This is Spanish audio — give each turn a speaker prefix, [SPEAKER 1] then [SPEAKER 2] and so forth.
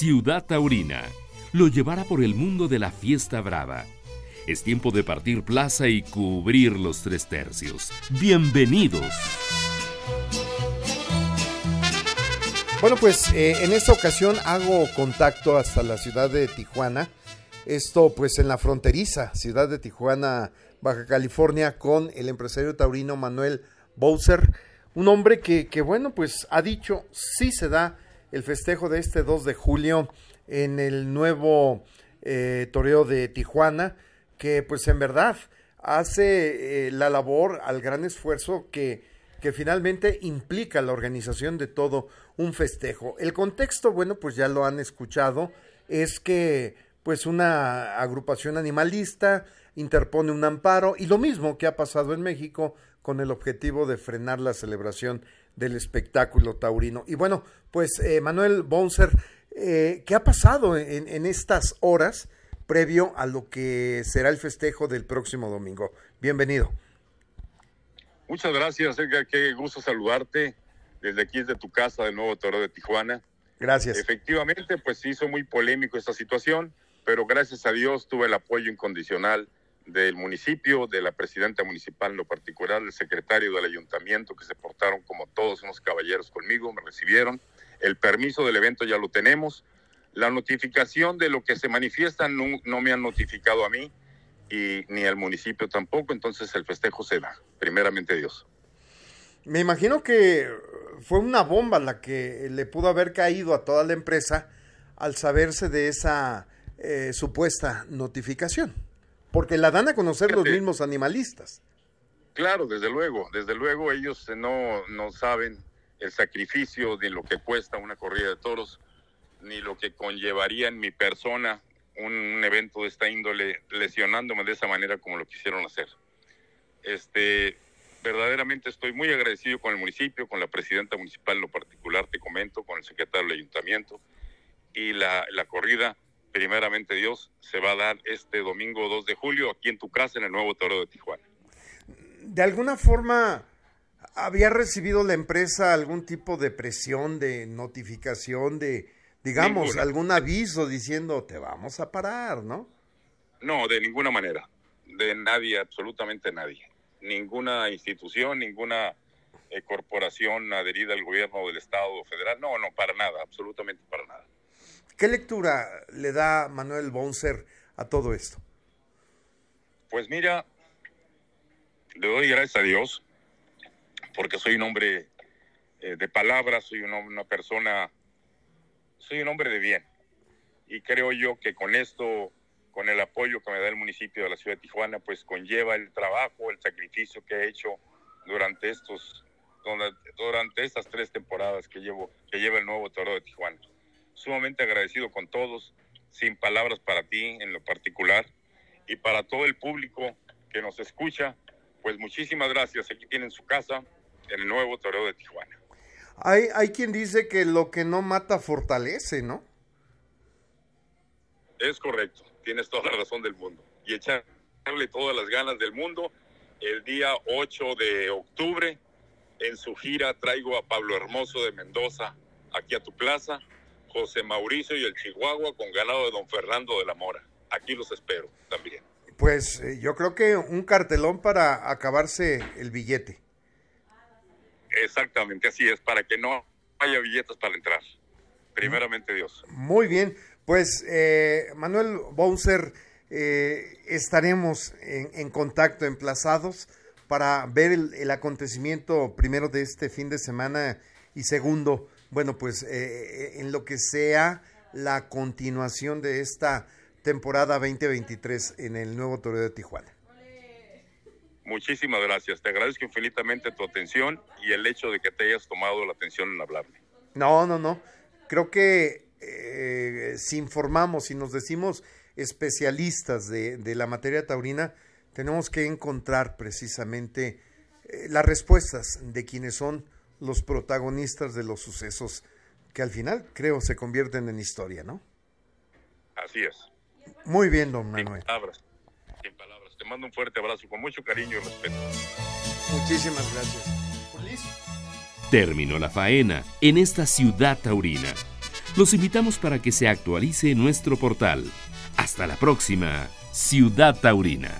[SPEAKER 1] Ciudad Taurina lo llevará por el mundo de la fiesta brava. Es tiempo de partir plaza y cubrir los tres tercios. Bienvenidos.
[SPEAKER 2] Bueno, pues eh, en esta ocasión hago contacto hasta la ciudad de Tijuana. Esto pues en la fronteriza ciudad de Tijuana, Baja California, con el empresario taurino Manuel Bowser. Un hombre que, que bueno, pues ha dicho, sí se da el festejo de este 2 de julio en el nuevo eh, toreo de Tijuana, que pues en verdad hace eh, la labor al gran esfuerzo que, que finalmente implica la organización de todo un festejo. El contexto, bueno, pues ya lo han escuchado, es que pues una agrupación animalista interpone un amparo y lo mismo que ha pasado en México con el objetivo de frenar la celebración del espectáculo taurino. Y bueno, pues eh, Manuel Bonser, eh, ¿qué ha pasado en, en, estas horas previo a lo que será el festejo del próximo domingo? Bienvenido.
[SPEAKER 3] Muchas gracias, Edgar. Qué gusto saludarte desde aquí, desde tu casa del nuevo Toro de Tijuana.
[SPEAKER 2] Gracias.
[SPEAKER 3] Efectivamente, pues hizo muy polémico esta situación, pero gracias a Dios tuve el apoyo incondicional del municipio, de la presidenta municipal en lo particular, del secretario del ayuntamiento, que se portaron como todos unos caballeros conmigo, me recibieron. El permiso del evento ya lo tenemos. La notificación de lo que se manifiesta no, me han notificado a mí y ni al municipio tampoco, entonces el festejo se da, primeramente Dios.
[SPEAKER 2] Me imagino que fue una bomba la que le pudo haber caído a toda la empresa al saberse de esa eh, supuesta notificación. Porque la dan a conocer los mismos animalistas.
[SPEAKER 3] Claro, desde luego, desde luego ellos no, no saben el sacrificio de lo que cuesta una corrida de toros, ni lo que conllevaría en mi persona un, un, evento de esta índole lesionándome de esa manera como lo quisieron hacer. Este, verdaderamente estoy muy agradecido con el municipio, con la presidenta municipal en lo particular, te comento, con el secretario del ayuntamiento y la, la corrida primeramente Dios, se va a dar este domingo 2 de julio aquí en tu casa en el nuevo Toro de Tijuana.
[SPEAKER 2] ¿De alguna forma había recibido la empresa algún tipo de presión, de notificación, de, digamos, ninguna. algún aviso diciendo te vamos a parar, ¿no?
[SPEAKER 3] No, de ninguna manera. De nadie, absolutamente nadie. Ninguna institución, ninguna eh, corporación adherida al gobierno del Estado federal. No, no, para nada, absolutamente para nada.
[SPEAKER 2] ¿Qué lectura le da Manuel Bonser a todo esto?
[SPEAKER 3] Pues mira, le doy gracias a Dios porque soy un hombre eh, de palabras, soy una, una, persona, soy un hombre de bien. Y creo yo que con esto, con el apoyo que me da el municipio de la ciudad de Tijuana, pues conlleva el trabajo, el sacrificio que he hecho durante estos, durante estas tres temporadas que llevo, que lleva el nuevo Toro de Tijuana sumamente agradecido con todos, sin palabras para ti en lo particular y para todo el público que nos escucha, pues muchísimas gracias. Aquí tienen su casa, el nuevo Toreo de Tijuana.
[SPEAKER 2] Hay, hay quien dice que lo que no mata fortalece, ¿no?
[SPEAKER 3] Es correcto, tienes toda la razón del mundo. Y echarle todas las ganas del mundo. El día 8 de octubre, en su gira, traigo a Pablo Hermoso de Mendoza aquí a tu plaza José Mauricio y el Chihuahua con ganado de don Fernando de la Mora. Aquí los espero también.
[SPEAKER 2] Pues eh, yo creo que un cartelón para acabarse el billete.
[SPEAKER 3] Exactamente, así es, para que no haya billetes para entrar. Primeramente Dios.
[SPEAKER 2] Muy bien, pues eh, Manuel Bowser, eh, estaremos en, en, contacto, emplazados, para ver el, el acontecimiento primero de este fin de semana y segundo bueno, pues eh, en lo que sea la continuación de esta temporada 2023 en el nuevo Toreo de Tijuana.
[SPEAKER 3] Muchísimas gracias. Te agradezco infinitamente tu atención y el hecho de que te hayas tomado la atención en hablarme.
[SPEAKER 2] No, no, no. Creo que eh, si informamos y nos decimos especialistas de, de, la materia taurina, tenemos que encontrar precisamente eh, las respuestas de quienes son los protagonistas de los sucesos que al final creo se convierten en historia, ¿no?
[SPEAKER 3] Así es.
[SPEAKER 2] Muy bien, don Manuel.
[SPEAKER 3] Sin palabras, sin palabras. Te mando un fuerte abrazo con mucho cariño y respeto.
[SPEAKER 2] Muchísimas gracias.
[SPEAKER 1] Terminó la faena en esta ciudad taurina. Los invitamos para que se actualice nuestro portal. Hasta la próxima, Ciudad Taurina.